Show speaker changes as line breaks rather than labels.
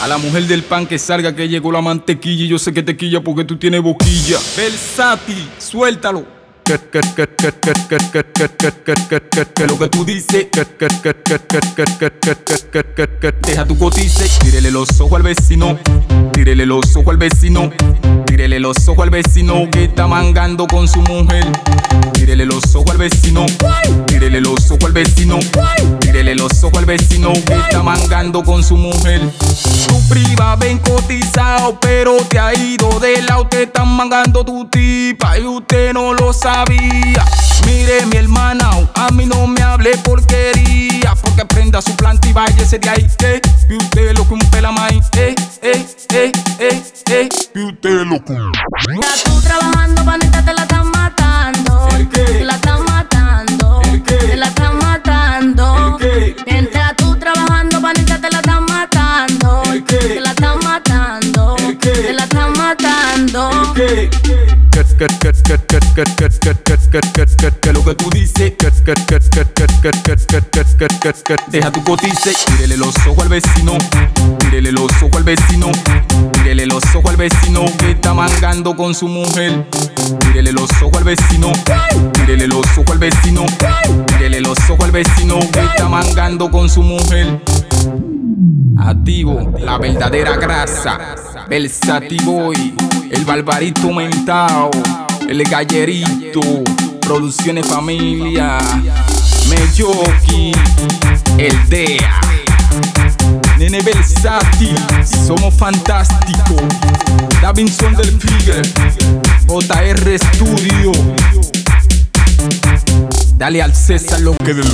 A la mujer del pan que salga que llegó la mantequilla y yo sé que te quilla porque tú tienes boquilla. Versátil, suéltalo. Lo que tú dices, deja tu cotice, tírele los ojos al vecino, tírele los ojos al vecino, tírele los ojos al vecino que está mangando con su mujer. Tírele los ojos al vecino, tírele los ojos al vecino, tírele los ojos al vecino que está mangando con su mujer. Tu priva ven cotizado, pero te ha ido de lado, te están mangando tu tipa y usted no lo sabía. Mire mi hermana, a mí no me hable porquería, porque prenda su planta y váyase de ahí, eh, y usted lo que un pelamay, eh, eh, eh, eh, eh, y usted lo que.
Estás tú trabajando, panita, te la están matando.
¿El qué?
Te la están matando.
¿El qué?
Te la están matando.
¿El qué?
La están matando. La están matando.
¿Qué? Lo que tú dices, deja tu cotice, tírele los ojos al vecino, tírele los ojos al vecino, tírele los ojos al vecino que está mangando con su mujer, tírele los ojos al vecino, tírele los ojos al vecino, tírele los ojos al vecino que está mangando con su mujer. Activo, la verdadera grasa. Versativoy, el barbarito mentao, el gallerito, producciones familia, Meyoki, el DEA. Nene versátil, somos fantásticos. Davinson del Figure, JR Studio. Dale al César lo que del